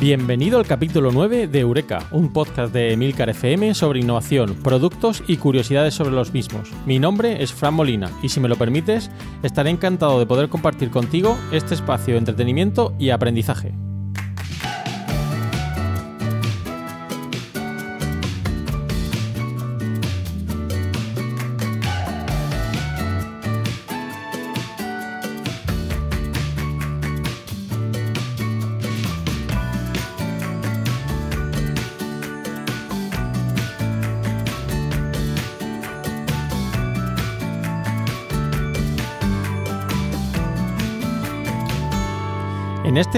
Bienvenido al capítulo 9 de Eureka, un podcast de Emilcar FM sobre innovación, productos y curiosidades sobre los mismos. Mi nombre es Fran Molina y si me lo permites, estaré encantado de poder compartir contigo este espacio de entretenimiento y aprendizaje.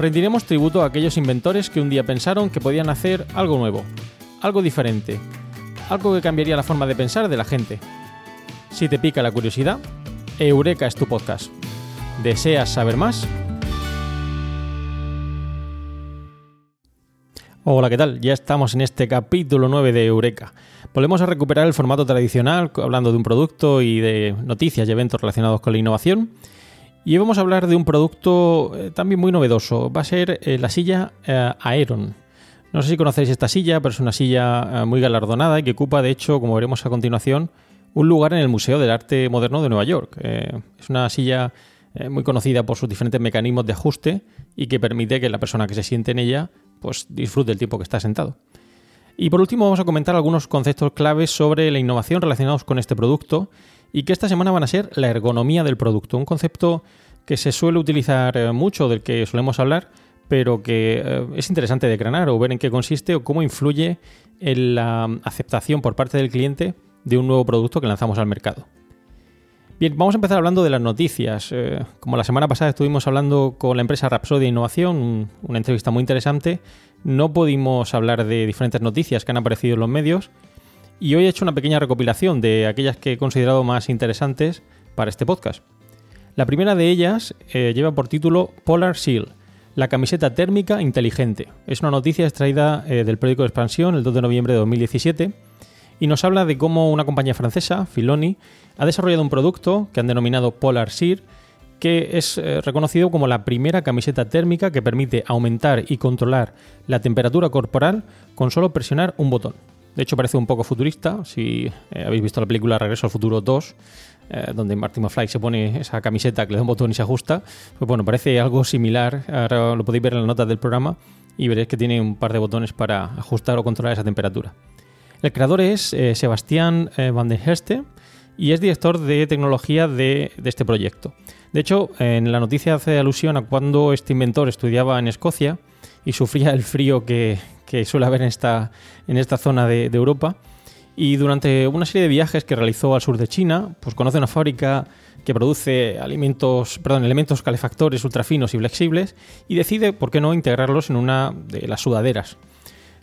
rendiremos tributo a aquellos inventores que un día pensaron que podían hacer algo nuevo, algo diferente, algo que cambiaría la forma de pensar de la gente. Si te pica la curiosidad, Eureka es tu podcast. ¿Deseas saber más? Hola, ¿qué tal? Ya estamos en este capítulo 9 de Eureka. Volvemos a recuperar el formato tradicional, hablando de un producto y de noticias y eventos relacionados con la innovación. Y hoy vamos a hablar de un producto eh, también muy novedoso. Va a ser eh, la silla eh, Aeron. No sé si conocéis esta silla, pero es una silla muy galardonada y que ocupa, de hecho, como veremos a continuación, un lugar en el Museo del Arte Moderno de Nueva York. es una silla muy conocida por sus diferentes mecanismos de ajuste y que permite que la persona que se siente en ella pues, disfrute el tiempo que está sentado. Y por último vamos a comentar algunos conceptos claves sobre la innovación relacionados con este producto y que esta semana van a ser la ergonomía del producto, un concepto que se suele utilizar eh, mucho, del que solemos hablar, pero que eh, es interesante de decranar o ver en qué consiste o cómo influye en la aceptación por parte del cliente de un nuevo producto que lanzamos al mercado. Bien, vamos a empezar hablando de las noticias. Eh, como la semana pasada estuvimos hablando con la empresa Rapsodia Innovación, una entrevista muy interesante, no pudimos hablar de diferentes noticias que han aparecido en los medios, y hoy he hecho una pequeña recopilación de aquellas que he considerado más interesantes para este podcast. La primera de ellas eh, lleva por título Polar Seal, la camiseta térmica inteligente. Es una noticia extraída eh, del periódico de Expansión el 2 de noviembre de 2017 y nos habla de cómo una compañía francesa, Filoni, ha desarrollado un producto que han denominado Polar Seal que es eh, reconocido como la primera camiseta térmica que permite aumentar y controlar la temperatura corporal con solo presionar un botón. De hecho, parece un poco futurista. Si eh, habéis visto la película Regreso al Futuro 2, eh, donde Martin McFly se pone esa camiseta que le da un botón y se ajusta, pues bueno, parece algo similar. Ahora lo podéis ver en las notas del programa y veréis que tiene un par de botones para ajustar o controlar esa temperatura. El creador es eh, Sebastián Van der Herste y es director de tecnología de este proyecto. De hecho, en la noticia hace alusión a cuando este inventor estudiaba en Escocia y sufría el frío que, que suele haber en esta, en esta zona de, Europa. Y durante una serie de viajes que realizó al sur de China, pues conoce una fábrica que produce alimentos, perdón, elementos calefactores ultrafinos y flexibles y decide, ¿por qué no?, integrarlos en una de las sudaderas.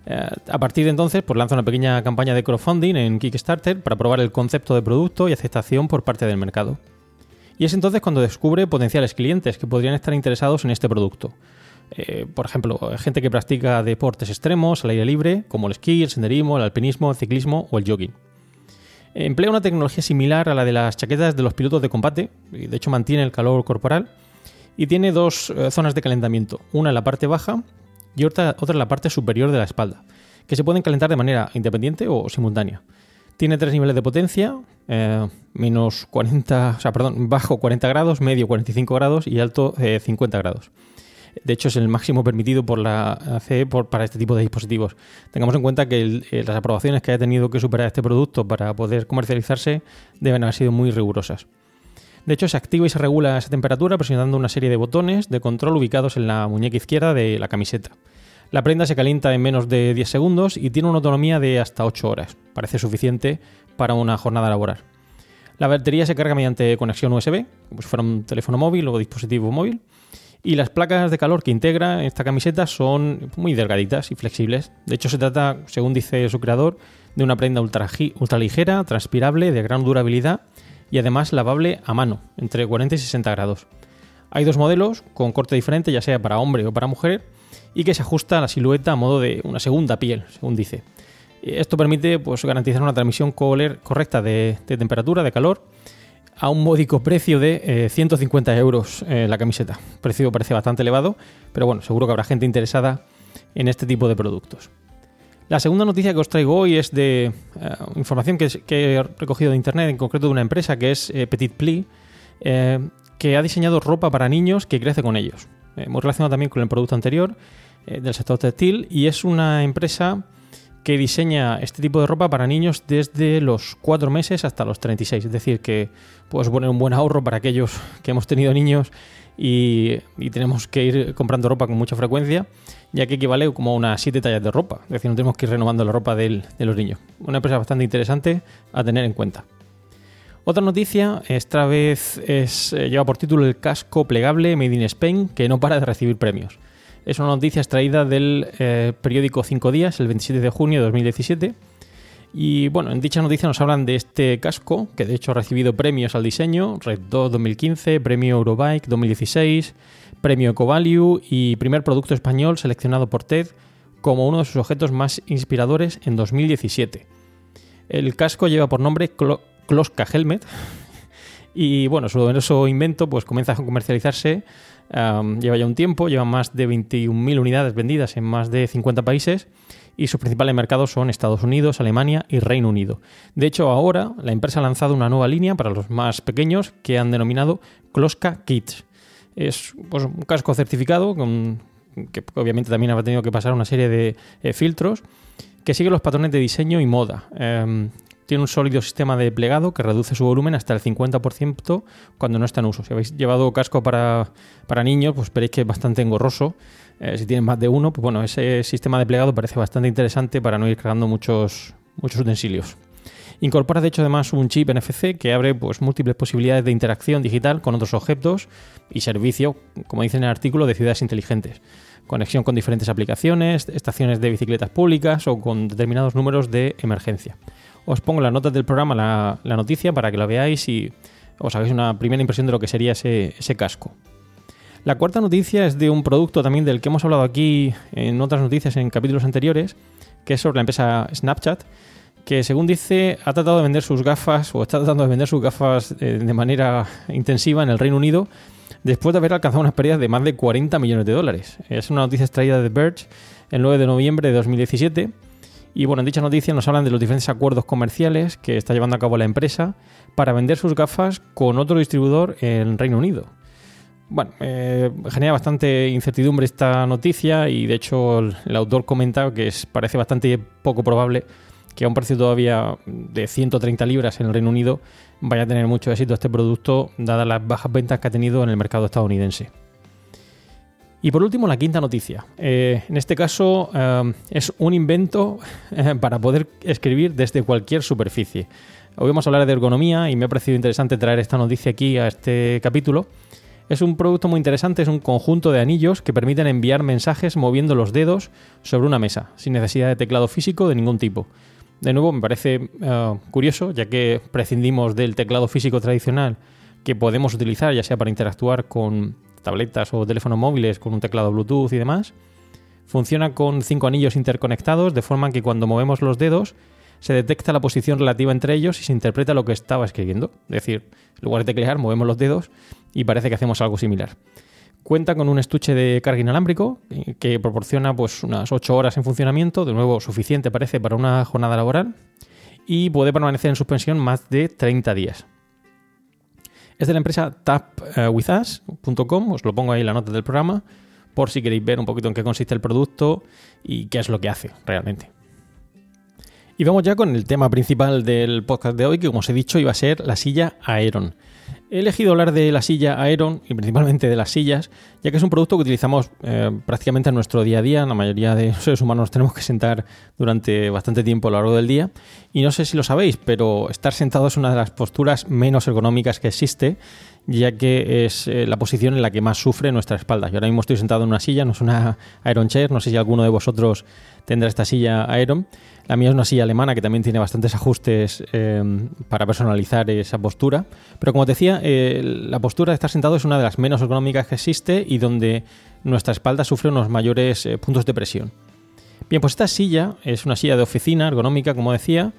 Eh, a partir de entonces, pues lanza una pequeña campaña de crowdfunding en Kickstarter para probar el concepto de producto y aceptación por parte del mercado. Y es entonces cuando descubre potenciales clientes que podrían estar interesados en este producto. Eh, por ejemplo, gente que practica deportes extremos al aire libre, como el esquí, el senderismo, el alpinismo, el ciclismo o el jogging. Emplea una tecnología similar a la de las chaquetas de los pilotos de combate, y de hecho mantiene el calor corporal, y tiene dos eh, zonas de calentamiento, una en la parte baja y otra, otra en la parte superior de la espalda, que se pueden calentar de manera independiente o simultánea. Tiene tres niveles de potencia, eh, menos 40, o sea, perdón, bajo 40 grados, medio 45 grados y alto 50 grados. De hecho, es el máximo permitido por la CE para este tipo de dispositivos. Tengamos en cuenta que eh, las aprobaciones que haya tenido que superar este producto para poder comercializarse deben haber sido muy rigurosas. De hecho, se activa y se regula esa temperatura presionando una serie de botones de control ubicados en la muñeca izquierda de la camiseta. La prenda se calienta en menos de 10 segundos y tiene una autonomía de hasta 8 horas. Parece suficiente para una jornada laboral. La batería se carga mediante conexión USB, como si fuera un teléfono móvil o dispositivo móvil, y las placas de calor que integra esta camiseta son muy delgaditas y flexibles. De hecho, se trata, según dice su creador, de una prenda ultra, ligera, transpirable, de gran durabilidad y además lavable a mano, entre 40 y 60 grados. Hay dos modelos con corte diferente, ya sea para hombre o para mujer, y que se ajusta a la silueta a modo de una segunda piel, según dice. Esto permite pues, garantizar una transmisión correcta de temperatura, de calor, a un módico precio de 150 eh, euros eh, la camiseta. El precio parece bastante elevado, pero bueno, seguro que habrá gente interesada en este tipo de productos. La segunda noticia que os traigo hoy es de eh, información que, he recogido de internet, en concreto de una empresa que es Petit Pli, que ha diseñado ropa para niños que crece con ellos. muy relacionado también con el producto anterior del sector textil y es una empresa que diseña este tipo de ropa para niños desde los 4 meses hasta los 36. Es decir, que puedes poner un buen ahorro para aquellos que hemos tenido niños y, tenemos que ir comprando ropa con mucha frecuencia, ya que equivale como a unas 7 tallas de ropa. Es decir, no tenemos que ir renovando la ropa de los niños. Una empresa bastante interesante a tener en cuenta. Otra noticia, esta vez es, eh, lleva por título el casco plegable Made in Spain, que no para de recibir premios. Es una noticia extraída del eh, periódico Cinco Días, el 27 de junio de 2017. Y bueno, en dicha noticia nos hablan de este casco, que de hecho ha recibido premios al diseño, Red 2 2015, Premio Eurobike 2016, Premio EcoValue y primer producto español seleccionado por TED como uno de sus objetos más inspiradores en 2017. El casco lleva por nombre Kloska Helmet y bueno, su novedoso invento pues comienza a comercializarse lleva ya un tiempo, lleva más de 21.000 unidades vendidas en más de 50 países y sus principales mercados son Estados Unidos, Alemania y Reino Unido. De hecho, ahora la empresa ha lanzado una nueva línea para los más pequeños que han denominado Kloska Kids. Es pues, un casco certificado que obviamente también ha tenido que pasar una serie de eh, filtros que sigue los patrones de diseño y moda. Em, tiene un sólido sistema de plegado que reduce su volumen hasta el 50% cuando no está en uso. Si habéis llevado casco para, niños, pues veréis que es bastante engorroso. Eh, si tienen más de uno, pues bueno, ese sistema de plegado parece bastante interesante para no ir cargando muchos, muchos utensilios. Incorpora de hecho además un chip NFC que abre pues, múltiples posibilidades de interacción digital con otros objetos y servicio, como dice en el artículo, de ciudades inteligentes. Conexión con diferentes aplicaciones, estaciones de bicicletas públicas o con determinados números de emergencia os pongo las notas del programa la, noticia para que la veáis y os hagáis una primera impresión de lo que sería ese, casco. La cuarta noticia es de un producto también del que hemos hablado aquí en otras noticias en capítulos anteriores, que es sobre la empresa Snapchat, que según dice ha tratado de vender sus gafas o está tratando de vender sus gafas eh, de manera intensiva en el Reino Unido después de haber alcanzado unas pérdidas de más de 40 millones de dólares. Es una noticia extraída de Verge el 9 de noviembre de 2017 y bueno, en dicha noticia nos hablan de los diferentes acuerdos comerciales que está llevando a cabo la empresa para vender sus gafas con otro distribuidor en Reino Unido. Bueno, eh, genera bastante incertidumbre esta noticia y de hecho el, autor comenta que es, parece bastante poco probable que a un precio todavía de 130 libras en el Reino Unido vaya a tener mucho éxito este producto dadas las bajas ventas que ha tenido en el mercado estadounidense. Y por último, la quinta noticia. Eh, en este caso eh, es un invento eh, para poder escribir desde cualquier superficie. Hoy vamos a hablar de ergonomía y me ha parecido interesante traer esta noticia aquí a este capítulo. Es un producto muy interesante, es un conjunto de anillos que permiten enviar mensajes moviendo los dedos sobre una mesa, sin necesidad de teclado físico de ningún tipo. De nuevo, me parece curioso, ya que prescindimos del teclado físico tradicional que podemos utilizar, ya sea para interactuar con tabletas o teléfonos móviles con un teclado Bluetooth y demás. Funciona con cinco anillos interconectados, de forma que cuando movemos los dedos se detecta la posición relativa entre ellos y se interpreta lo que estaba escribiendo. Es decir, en lugar de teclear, movemos los dedos y parece que hacemos algo similar. Cuenta con un estuche de carga inalámbrico eh, que proporciona pues, unas 8 horas en funcionamiento, de nuevo suficiente parece para una jornada laboral, y puede permanecer en suspensión más de 30 días. Es de la empresa tapwithus.com, os lo pongo ahí en la nota del programa, por si queréis ver un poquito en qué consiste el producto y qué es lo que hace realmente. Y vamos ya con el tema principal del podcast de hoy, que como os he dicho iba a ser la silla Aeron. He elegido hablar de la silla Aeron y principalmente de las sillas, ya que es un producto que utilizamos eh, prácticamente en nuestro día a día. La mayoría de seres humanos nos tenemos que sentar durante bastante tiempo a lo largo del día. Y no sé si lo sabéis, pero estar sentado es una de las posturas menos ergonómicas que existe, ya que es eh, la posición en la que más sufre nuestra espalda. Yo ahora mismo estoy sentado en una silla, no es una Aeron Chair, no sé si alguno de vosotros tendrá esta silla Aeron. La mía es una silla alemana que también tiene bastantes ajustes em, para personalizar esa postura. Pero como te decía, eh, la postura de estar sentado es una de las menos ergonómicas que existe y donde nuestra espalda sufre unos mayores eh, puntos de presión. Bien, pues esta silla es una silla de oficina ergonómica, como decía,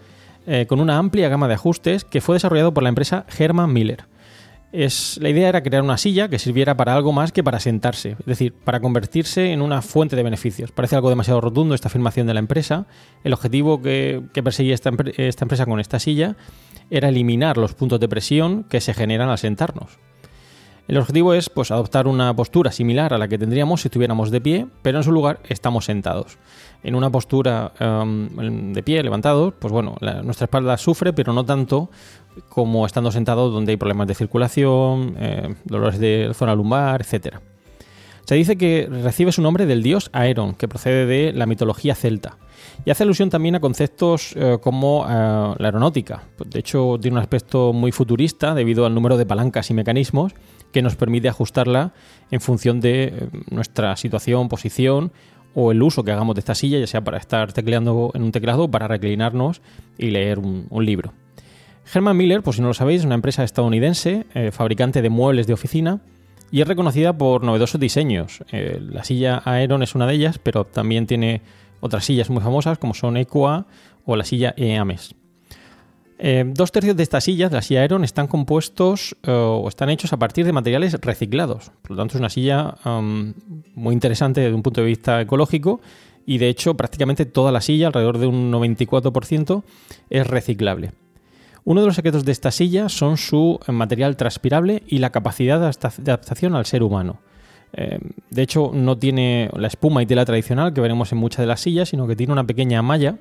con una amplia gama de ajustes que fue desarrollado por la empresa Herman Miller la idea era crear una silla que sirviera para algo más que para sentarse, es decir, para convertirse en una fuente de beneficios. Parece algo demasiado rotundo esta afirmación de la empresa. El objetivo que, perseguía esta, empresa con esta silla era eliminar los puntos de presión que se generan al sentarnos. El objetivo es pues, adoptar una postura similar a la que tendríamos si estuviéramos de pie, pero en su lugar estamos sentados. En una postura em, de pie, levantados, pues bueno, nuestra espalda sufre, pero no tanto como estando sentados donde hay problemas de circulación, eh, dolores de zona lumbar, etc. Se dice que recibe su nombre del dios Aeron, que procede de la mitología celta. Y hace alusión también a conceptos eh, como eh, la aeronáutica. De hecho, tiene un aspecto muy futurista debido al número de palancas y mecanismos que nos permite ajustarla en función de eh, nuestra situación, posición o el uso que hagamos de esta silla, ya sea para estar tecleando en un teclado o para reclinarnos y leer un, libro. Herman Miller, por si no lo sabéis, es una empresa estadounidense, fabricante de muebles de oficina, y es reconocida por novedosos diseños. La silla Aeron es una de ellas, pero también tiene otras sillas muy famosas como son Equa o la silla EAMES. Eh, dos tercios de estas sillas, la silla Aeron, están compuestos eh, o están hechos a partir de materiales reciclados. Por lo tanto, es una silla muy interesante desde un punto de vista ecológico y, de hecho, prácticamente toda la silla, alrededor de un 94%, es reciclable. Uno de los secretos de esta silla son su material transpirable y la capacidad de adaptación al ser humano. Eh, de hecho, no tiene la espuma y tela tradicional que veremos en muchas de las sillas, sino que tiene una pequeña malla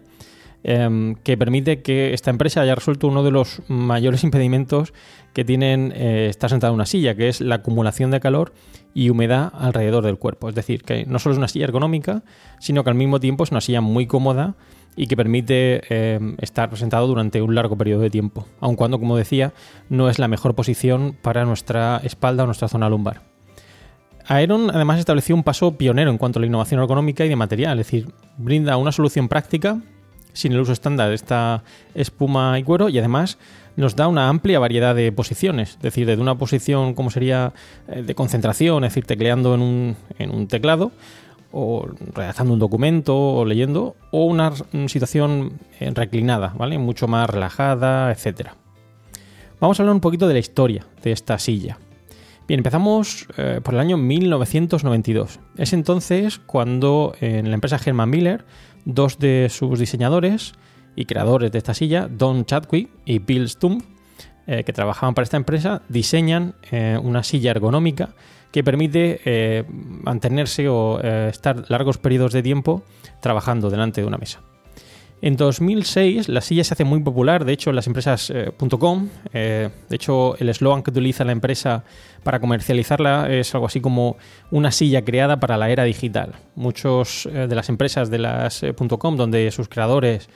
Em, que permite que esta empresa haya resuelto uno de los mayores impedimentos que tienen eh, estar sentado en una silla, que es la acumulación de calor y humedad alrededor del cuerpo. Es decir, que no solo es una silla ergonómica, sino que al mismo tiempo es una silla muy cómoda y que permite em, estar sentado durante un largo periodo de tiempo, aun cuando, como decía, no es la mejor posición para nuestra espalda o nuestra zona lumbar. Aeron además estableció un paso pionero en cuanto a la innovación ergonómica y de material, es decir, brinda una solución práctica sin el uso estándar de esta espuma y cuero y además nos da una amplia variedad de posiciones, es decir, desde una posición como sería eh, de concentración, es decir, tecleando en un, en un teclado, o redactando un documento o leyendo, o una situación eh, reclinada, ¿vale? Mucho más relajada, etcétera. Vamos a hablar un poquito de la historia de esta silla. Bien, empezamos eh, por el año 1992. Es entonces cuando en la empresa Herman Miller dos de sus diseñadores y creadores de esta silla, Don Chadwick y Bill Stump, eh, que trabajaban para esta empresa, diseñan eh, una silla ergonómica que permite mantenerse o estar largos periodos de tiempo trabajando delante de una mesa. En 2006 la silla se hace muy popular, de hecho las empresas .com, de hecho el eslogan que utiliza la empresa para comercializarla es algo así como una silla creada para la era digital. Muchos eh, de las empresas de las eh, .com donde sus creadores,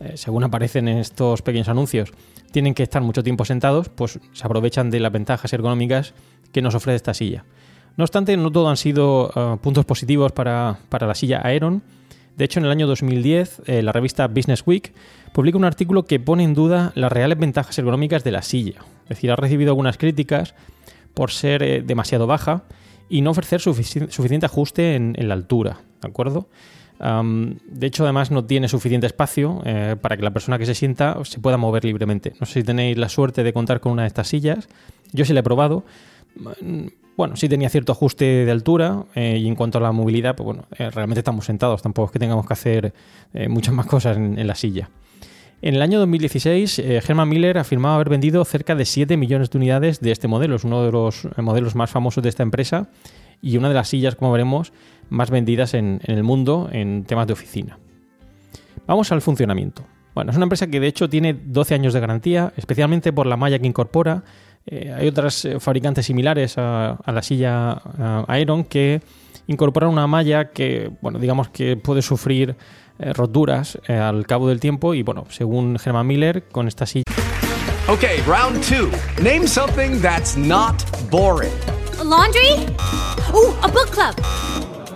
eh, según aparecen en estos pequeños anuncios, tienen que estar mucho tiempo sentados, pues se aprovechan de las ventajas ergonómicas que nos ofrece esta silla. No obstante, no todo han sido puntos positivos para, para, la silla Aeron. De hecho, en el año 2010, la revista Business Week publica un artículo que pone en duda las reales ventajas ergonómicas de la silla. Es decir, ha recibido algunas críticas por ser eh, demasiado baja y no ofrecer suficiente ajuste en, la altura, ¿de acuerdo? de hecho, además no tiene suficiente espacio eh, para que la persona que se sienta se pueda mover libremente. No sé si tenéis la suerte de contar con una de estas sillas. Yo sí la he probado. Bueno, sí tenía cierto ajuste de altura eh, y en cuanto a la movilidad, pues bueno, eh, realmente estamos sentados, tampoco es que tengamos que hacer muchas más cosas en, la silla. En el año 2016, Herman Miller afirmaba haber vendido cerca de 7 millones de unidades de este modelo. Es uno de los modelos más famosos de esta empresa y una de las sillas, como veremos, más vendidas en, el mundo en temas de oficina. Vamos al funcionamiento. Bueno, es una empresa que de hecho tiene 12 años de garantía, especialmente por la malla que incorpora. Eh, hay otras eh, fabricantes similares a, la silla Aeron que incorporan una malla que, bueno, digamos que puede sufrir eh, roturas al cabo del tiempo y, bueno, según Herman Miller, con esta silla. Ok, round two. Name something that's not boring. laundry? Oh, a book club.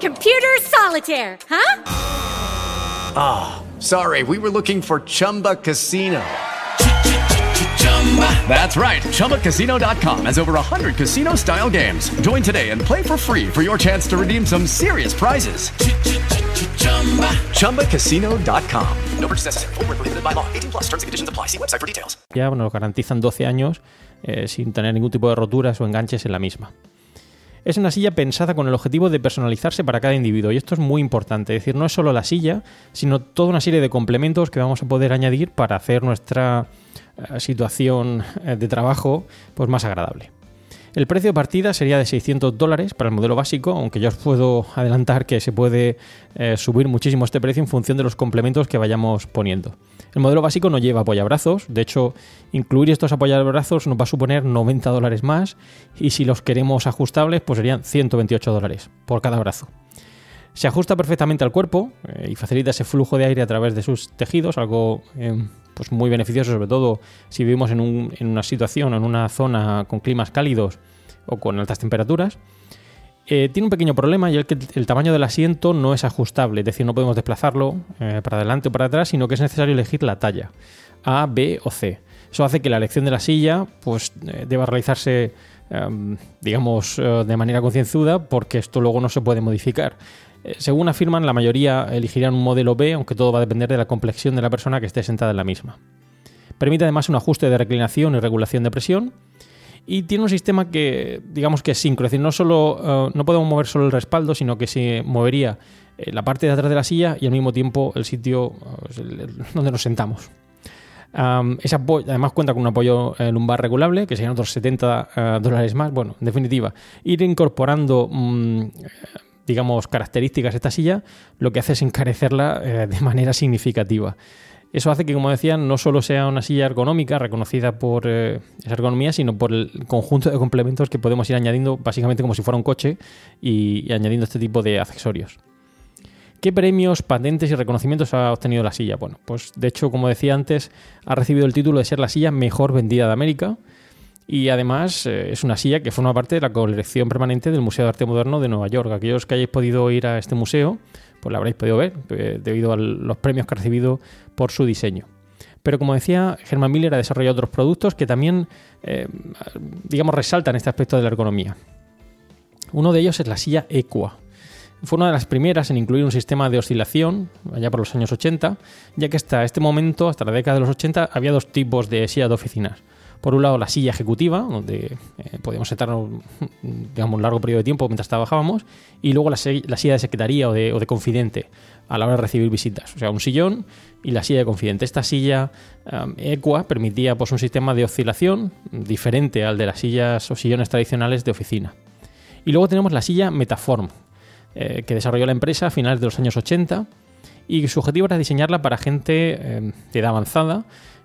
Computer solitaire, huh? Ah, oh, sorry, we were looking for Chumba Casino. That's right. ChumbaCasino.com has over 100 casino style games. Join today and play for free for your chance to redeem some serious prizes. ChumbaCasino.com. No purchase necessary. Full prohibited by law. 18 plus terms and conditions apply. See website for details. Ya nos garantizan 12 años eh, sin tener ningún tipo de roturas o enganches en la misma. Es una silla pensada con el objetivo de personalizarse para cada individuo y esto es muy importante. Es decir, no es solo la silla, sino toda una serie de complementos que vamos a poder añadir para hacer nuestra situación eh, de trabajo pues, más agradable. El precio de partida sería de 600 dólares para el modelo básico, aunque yo os puedo adelantar que se puede eh, subir muchísimo este precio en función de los complementos que vayamos poniendo. El modelo básico no lleva apoyabrazos, de hecho, incluir estos apoyabrazos nos va a suponer 90 dólares más y si los queremos ajustables, pues serían 128 dólares por cada brazo. Se ajusta perfectamente al cuerpo eh, y facilita ese flujo de aire a través de sus tejidos, algo eh, pues muy beneficioso, sobre todo si vivimos en, una situación o en una zona con climas cálidos o con altas temperaturas. Eh, tiene un pequeño problema y es que el tamaño del asiento no es ajustable, es decir, no podemos desplazarlo para adelante o para atrás, sino que es necesario elegir la talla A, B o C. Eso hace que la elección de la silla pues, deba realizarse, em, digamos, de manera concienzuda, porque esto luego no se puede modificar. Eh, según afirman, la mayoría elegirían un modelo B, aunque todo va a depender de la complexión de la persona que esté sentada en la misma. Permite además un ajuste de reclinación y regulación de presión. Y tiene un sistema que, digamos que es sincro, es decir, no, solo, eh, no podemos mover solo el respaldo, sino que se movería eh, la parte de atrás de la silla y al mismo tiempo el sitio donde nos sentamos. además cuenta con un apoyo lumbar regulable, que serían otros 70 dólares más. Bueno, en definitiva, ir incorporando mm, digamos, características esta silla, lo que hace es encarecerla eh, de manera significativa. Eso hace que, como decía, no solo sea una silla ergonómica reconocida por eh, esa ergonomía, sino por el conjunto de complementos que podemos ir añadiendo, básicamente como si fuera un coche, y, añadiendo este tipo de accesorios. ¿Qué premios, patentes y reconocimientos ha obtenido la silla? Bueno, pues de hecho, como decía antes, ha recibido el título de ser la silla mejor vendida de América, y además eh, es una silla que forma parte de la colección permanente del Museo de Arte Moderno de Nueva York. Aquellos que hayáis podido ir a este museo, pues la habréis podido ver, eh, debido a los premios que ha recibido por su diseño. Pero como decía, Herman Miller ha desarrollado otros productos que también, eh, digamos, resaltan este aspecto de la ergonomía. Uno de ellos es la silla Equa. Fue una de las primeras en incluir un sistema de oscilación, allá por los años 80, ya que hasta este momento, hasta la década de los 80, había dos tipos de sillas de oficinas por un lado, la silla ejecutiva, donde eh, podíamos sentarnos digamos, un largo periodo de tiempo mientras trabajábamos, y luego la, silla de secretaría o de, confidente a la hora de recibir visitas. O sea, un sillón y la silla de confidente. Esta silla um, Equa permitía pues, un sistema de oscilación diferente al de las sillas o sillones tradicionales de oficina. Y luego tenemos la silla Metaform, eh, que desarrolló la empresa a finales de los años 80 y su objetivo era diseñarla para gente eh, de edad avanzada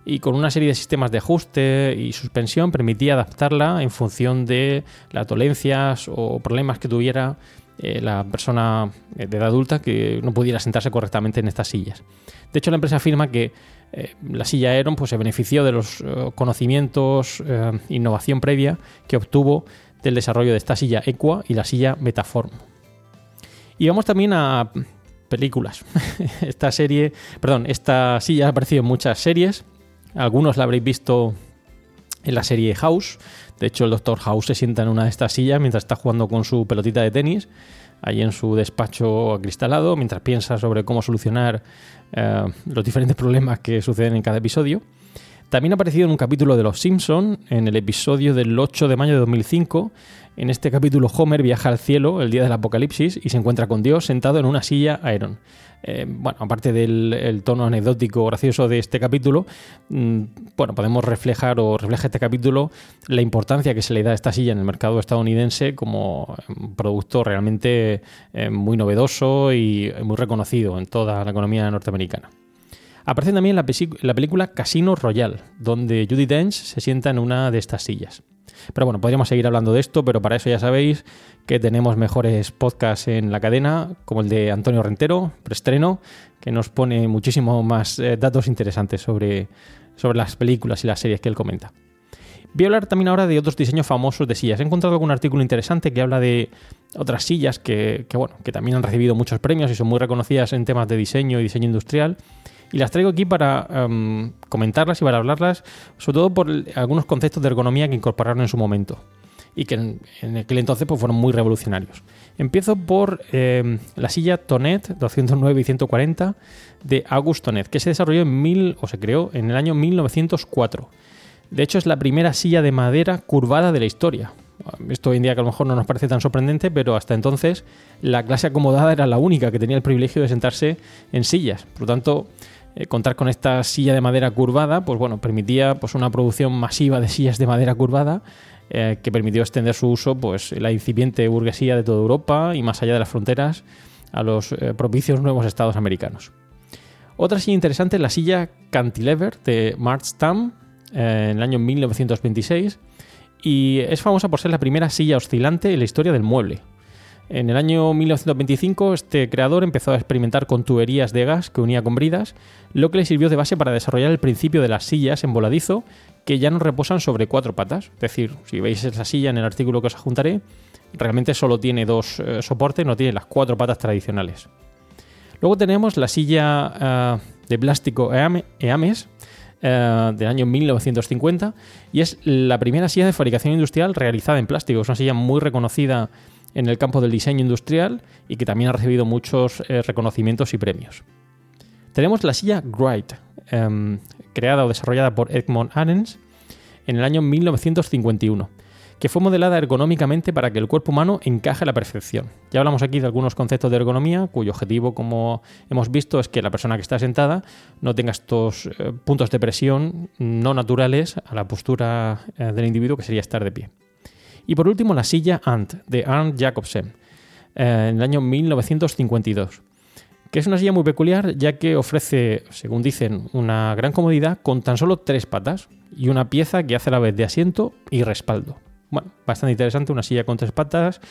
y con una serie de sistemas de ajuste y suspensión permitía adaptarla en función de las dolencias o problemas que tuviera eh, la persona de edad adulta que no pudiera sentarse correctamente en estas sillas. De hecho, la empresa afirma que eh, la silla Aeron pues, se benefició de los eh, conocimientos, innovación previa que obtuvo del desarrollo de esta silla Equa y la silla Metaform. Y vamos también a películas. esta serie, perdón, esta silla ha aparecido en muchas series algunos la habréis visto en la serie House. De hecho, el Doctor House se sienta en una de estas sillas mientras está jugando con su pelotita de tenis, ahí en su despacho acristalado, mientras piensa sobre cómo solucionar eh, los diferentes problemas que suceden en cada episodio. También ha aparecido en un capítulo de Los Simpson, en el episodio del 8 de mayo de 2005. En este capítulo Homer viaja al cielo el día del apocalipsis y se encuentra con Dios sentado en una silla Aeron. Eh, bueno, aparte del tono anecdótico gracioso de este capítulo, mm, bueno, podemos reflejar o refleja este capítulo la importancia que se le da a esta silla en el mercado estadounidense como un producto realmente eh, muy novedoso y muy reconocido en toda la economía norteamericana. Aparece también la, la película Casino Royale, donde Judy Dench se sienta en una de estas sillas. Pero bueno, podríamos seguir hablando de esto, pero para eso ya sabéis que tenemos mejores podcasts en la cadena, como el de Antonio Rentero, preestreno, que nos pone muchísimo más eh, datos interesantes sobre, sobre las películas y las series que él comenta. Voy a hablar también ahora de otros diseños famosos de sillas. He encontrado algún artículo interesante que habla de otras sillas que, que, bueno, que también han recibido muchos premios y son muy reconocidas en temas de diseño y diseño industrial y las traigo aquí para em, comentarlas y para hablarlas, sobre todo por algunos conceptos de ergonomía que incorporaron en su momento y que en, aquel entonces pues, fueron muy revolucionarios. Empiezo por em, la silla Tonet 209 y 140 de Auguste Tonet, que se desarrolló en mil, o se creó en el año 1904. De hecho, es la primera silla de madera curvada de la historia. Esto hoy en día que a lo mejor no nos parece tan sorprendente, pero hasta entonces la clase acomodada era la única que tenía el privilegio de sentarse en sillas. Por lo tanto, eh, contar con esta silla de madera curvada, pues bueno, permitía pues, una producción masiva de sillas de madera curvada eh, que permitió extender su uso pues, la incipiente burguesía de toda Europa y más allá de las fronteras a los eh, propicios nuevos estados americanos. Otra silla interesante es la silla Cantilever de Mark Stamm en el año 1926 y es famosa por ser la primera silla oscilante en la historia del mueble. En el año 1925 este creador empezó a experimentar con tuberías de gas que unía con bridas, lo que le sirvió de base para desarrollar el principio de las sillas en voladizo que ya no reposan sobre cuatro patas. Es decir, si veis esa silla en el artículo que os adjuntaré, realmente solo tiene dos eh, soportes, no tiene las cuatro patas tradicionales. Luego tenemos la silla eh, de plástico EAMES eh, del año 1950 y es la primera silla de fabricación industrial realizada en plástico. Es una silla muy reconocida en el campo del diseño industrial y que también ha recibido muchos reconocimientos y premios. Tenemos la silla Wright, em, creada o desarrollada por Edmond Arens en el año 1951, que fue modelada ergonómicamente para que el cuerpo humano encaje a la perfección. Ya hablamos aquí de algunos conceptos de ergonomía, cuyo objetivo, como hemos visto, es que la persona que está sentada no tenga estos eh, puntos de presión no naturales a la postura eh, del individuo, que sería estar de pie. Y por último, la silla Ant de Arndt Jacobsen eh, en el año 1952, que es una silla muy peculiar ya que ofrece, según dicen, una gran comodidad con tan solo tres patas y una pieza que hace a la vez de asiento y respaldo. Bueno, bastante interesante, una silla con tres patas,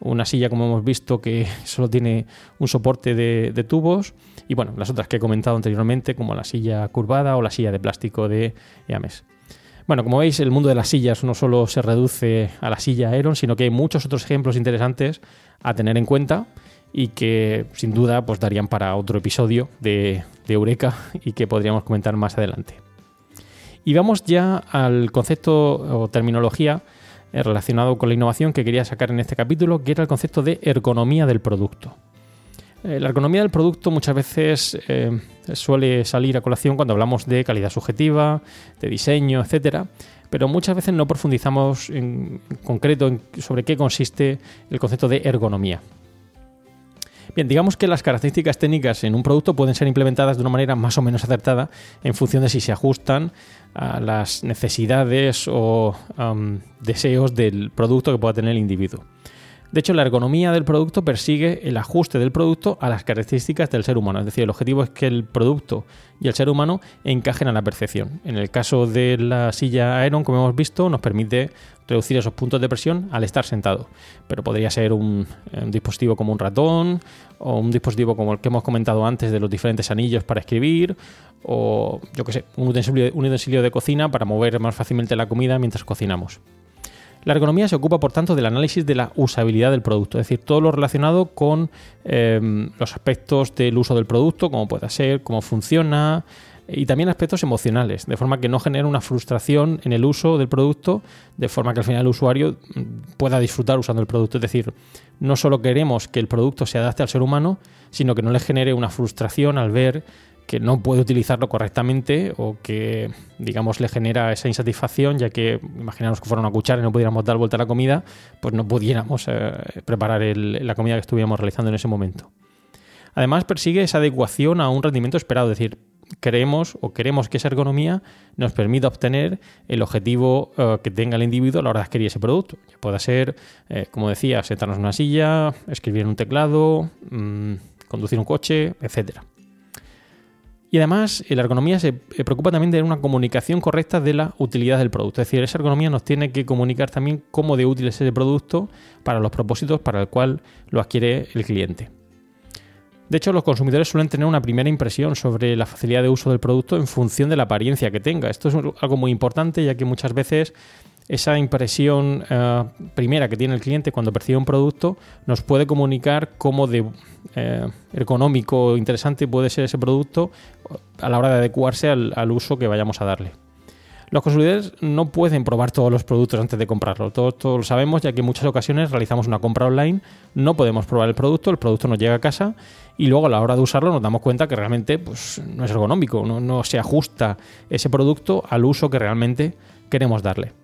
una silla como hemos visto que solo tiene un soporte de, tubos y bueno, las otras que he comentado anteriormente como la silla curvada o la silla de plástico de Yames. Bueno, como veis, el mundo de las sillas no solo se reduce a la silla Aeron, sino que hay muchos otros ejemplos interesantes a tener en cuenta y que sin duda pues, darían para otro episodio de, Eureka y que podríamos comentar más adelante. Y vamos ya al concepto o terminología eh, relacionado con la innovación que quería sacar en este capítulo, que era el concepto de ergonomía del producto. Eh, la ergonomía del producto muchas veces eh, suele salir a colación cuando hablamos de calidad subjetiva, de diseño, etc. Pero muchas veces no profundizamos en, concreto sobre qué consiste el concepto de ergonomía. Bien, digamos que las características técnicas en un producto pueden ser implementadas de una manera más o menos acertada en función de si se ajustan a las necesidades o deseos del producto que pueda tener el individuo. De hecho, la ergonomía del producto persigue el ajuste del producto a las características del ser humano. Es decir, el objetivo es que el producto y el ser humano encajen a la perfección. En el caso de la silla Aeron, como hemos visto, nos permite reducir esos puntos de presión al estar sentado. Pero podría ser un, dispositivo como un ratón o un dispositivo como el que hemos comentado antes de los diferentes anillos para escribir o, yo qué sé, un utensilio de cocina para mover más fácilmente la comida mientras cocinamos. La ergonomía se ocupa, por tanto, del análisis de la usabilidad del producto, es decir, todo lo relacionado con em, los aspectos del uso del producto, cómo puede ser, cómo funciona, y también aspectos emocionales, de forma que no genere una frustración en el uso del producto, de forma que al final el usuario mm, pueda disfrutar usando el producto. Es decir, no solo queremos que el producto se adapte al ser humano, sino que no le genere una frustración al ver que no puede utilizarlo correctamente o que, digamos, le genera esa insatisfacción, ya que imaginamos que fuera una cuchara y no pudiéramos dar vuelta a la comida, pues no pudiéramos eh, preparar la comida que estuviéramos realizando en ese momento. Además, persigue esa adecuación a un rendimiento esperado, es decir, creemos o queremos que esa ergonomía nos permita obtener el objetivo eh, que tenga el individuo a la hora de adquirir ese producto. Ya pueda ser, eh, como decía, sentarnos en una silla, escribir en un teclado, mm, conducir un coche, etcétera. Y además, la ergonomía se eh, preocupa también de una comunicación correcta de la utilidad del producto. Es decir, esa ergonomía nos tiene que comunicar también cómo de útil es ese producto para los propósitos para el cual lo adquiere el cliente. De hecho, los consumidores suelen tener una primera impresión sobre la facilidad de uso del producto en función de la apariencia que tenga. Esto es algo muy importante ya que muchas veces esa impresión eh, primera que tiene el cliente cuando percibe un producto nos puede comunicar cómo de eh, económico o interesante puede ser ese producto a la hora de adecuarse al, uso que vayamos a darle. Los consumidores no pueden probar todos los productos antes de comprarlo. Todos, lo sabemos, ya que en muchas ocasiones realizamos una compra online, no podemos probar el producto, el producto nos llega a casa y luego a la hora de usarlo nos damos cuenta que realmente pues, no es ergonómico, no se ajusta ese producto al uso que realmente queremos darle.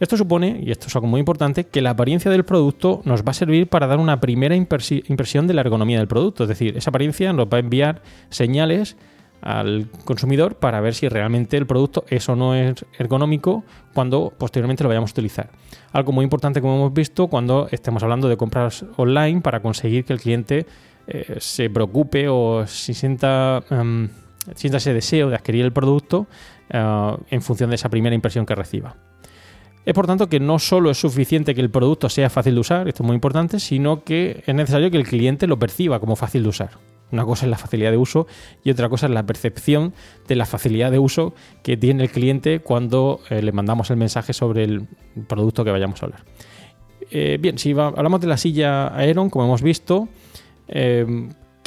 Esto supone, y esto es algo muy importante, que la apariencia del producto nos va a servir para dar una primera impresión de la ergonomía del producto. Es decir, esa apariencia nos va a enviar señales al consumidor para ver si realmente el producto es o no es ergonómico cuando posteriormente lo vayamos a utilizar. Algo muy importante como hemos visto cuando estemos hablando de compras online para conseguir que el cliente eh, se preocupe o si sienta, em, sienta ese deseo de adquirir el producto eh, en función de esa primera impresión que reciba. Es por tanto que no solo es suficiente que el producto sea fácil de usar, esto es muy importante, sino que es necesario que el cliente lo perciba como fácil de usar. Una cosa es la facilidad de uso y otra cosa es la percepción de la facilidad de uso que tiene el cliente cuando eh, le mandamos el mensaje sobre el producto que vayamos a hablar. Eh, bien, si hablamos de la silla Aeron, como hemos visto, eh,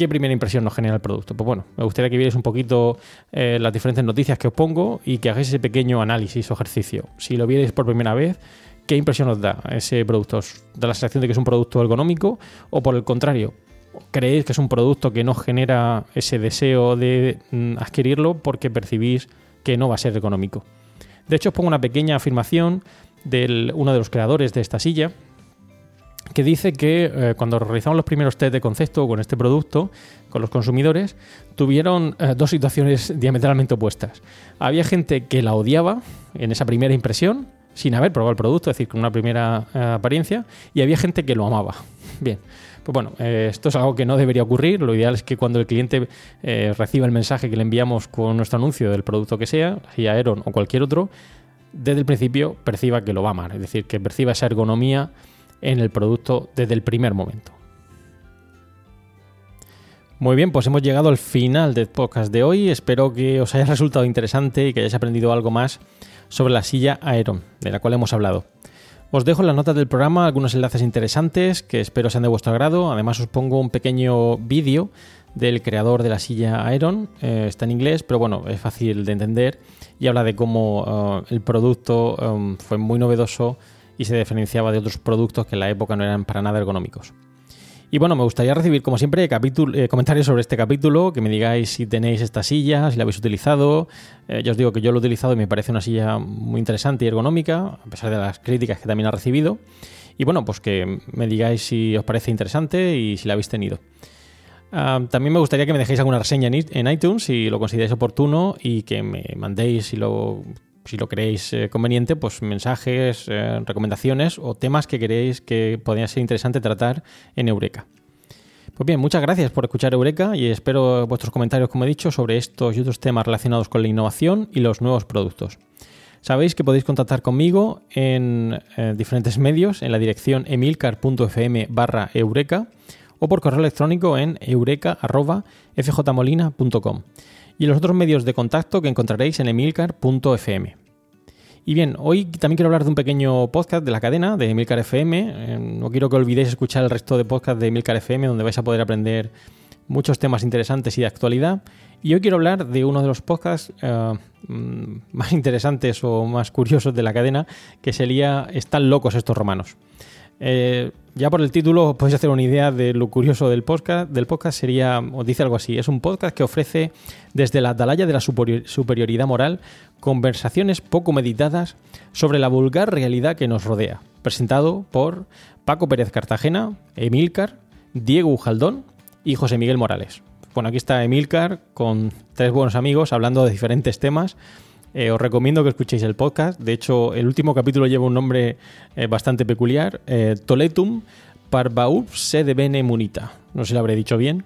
¿qué primera impresión nos genera el producto? Pues bueno, me gustaría que vierais un poquito eh, las diferentes noticias que os pongo y que hagáis ese pequeño análisis o ejercicio. Si lo vierais por primera vez, ¿qué impresión os da ese producto? ¿Os da la sensación de que es un producto ergonómico o por el contrario? ¿Creéis que es un producto que no genera ese deseo de mm, adquirirlo porque percibís que no va a ser económico? De hecho, os pongo una pequeña afirmación de uno de los creadores de esta silla, que dice que eh, cuando realizamos los primeros test de concepto con este producto, con los consumidores, tuvieron eh, dos situaciones diametralmente opuestas. Había gente que la odiaba en esa primera impresión, sin haber probado el producto, es decir, con una primera eh, apariencia, y había gente que lo amaba. Bien, pues bueno, esto es algo que no debería ocurrir. Lo ideal es que cuando el cliente reciba el mensaje que le enviamos con nuestro anuncio del producto que sea, sea Aeron o cualquier otro, desde el principio perciba que lo va a amar, es decir, que perciba esa ergonomía en el producto desde el primer momento. Muy bien, pues hemos llegado al final del podcast de hoy. Espero que os haya resultado interesante y que hayáis aprendido algo más sobre la silla Aeron, de la cual hemos hablado. Os dejo en las notas del programa algunos enlaces interesantes que espero sean de vuestro agrado. Además os pongo un pequeño vídeo del creador de la silla Aeron. Eh, está en inglés, pero bueno, es fácil de entender y habla de cómo eh, el producto eh, fue muy novedoso y se diferenciaba de otros productos que en la época no eran para nada ergonómicos. Y bueno, me gustaría recibir, como siempre, eh, comentarios sobre este capítulo, que me digáis si tenéis esta silla, si la habéis utilizado. Eh, ya os digo que yo lo he utilizado y me parece una silla muy interesante y ergonómica, a pesar de las críticas que también ha recibido. Y bueno, pues que me digáis si os parece interesante y si la habéis tenido. Ah, también me gustaría que me dejéis alguna reseña en iTunes si lo consideráis oportuno y que me mandéis si lo si lo creéis eh, conveniente, pues mensajes, eh, recomendaciones o temas que queréis que podría ser interesante tratar en Eureka. Pues bien, muchas gracias por escuchar Eureka y espero vuestros comentarios, como he dicho, sobre estos y otros temas relacionados con la innovación y los nuevos productos. Sabéis que podéis contactar conmigo en eh, diferentes medios en la dirección emilcar.fm barra eureka o por correo electrónico en eureka.fjmolina.com y los otros medios de contacto que encontraréis en emilcar.fm. Y bien, hoy también quiero hablar de un pequeño podcast de la cadena de Emilcar FM. Eh, no quiero que olvidéis escuchar el resto de podcast de Emilcar FM, donde vais a poder aprender muchos temas interesantes y de actualidad. Y hoy quiero hablar de uno de los podcasts eh, mm, más interesantes o más curiosos de la cadena, que sería Están locos estos romanos. Eh, ya por el título podéis hacer una idea de lo curioso del podcast. Del podcast sería, os dice algo así, es un podcast que ofrece desde la atalaya de la superioridad moral conversaciones poco meditadas sobre la vulgar realidad que nos rodea. Presentado por Paco Pérez Cartagena, Emilcar, Diego Ujaldón y José Miguel Morales. Bueno, aquí está Emilcar con tres buenos amigos hablando de diferentes temas eh, os recomiendo que escuchéis el podcast. De hecho, el último capítulo lleva un nombre eh, bastante peculiar: eh, Toletum Parvaub Sede Bene Munita. No sé si lo habré dicho bien,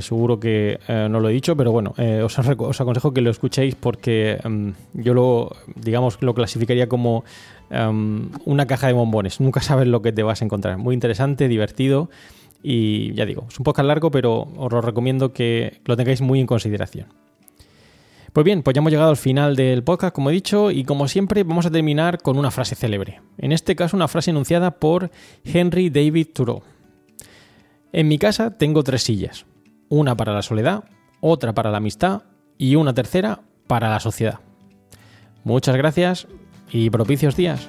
seguro que no lo he dicho, pero bueno, os, os, aconsejo que lo escuchéis porque em, yo lo, digamos, lo clasificaría como em, una caja de bombones. Nunca sabes lo que te vas a encontrar. Muy interesante, divertido y ya digo, es un podcast largo, pero os lo recomiendo que lo tengáis muy en consideración. Pues bien, pues ya hemos llegado al final del podcast, como he dicho, y como siempre vamos a terminar con una frase célebre. En este caso, una frase enunciada por Henry David Thoreau. En mi casa tengo tres sillas, una para la soledad, otra para la amistad y una tercera para la sociedad. Muchas gracias y propicios días.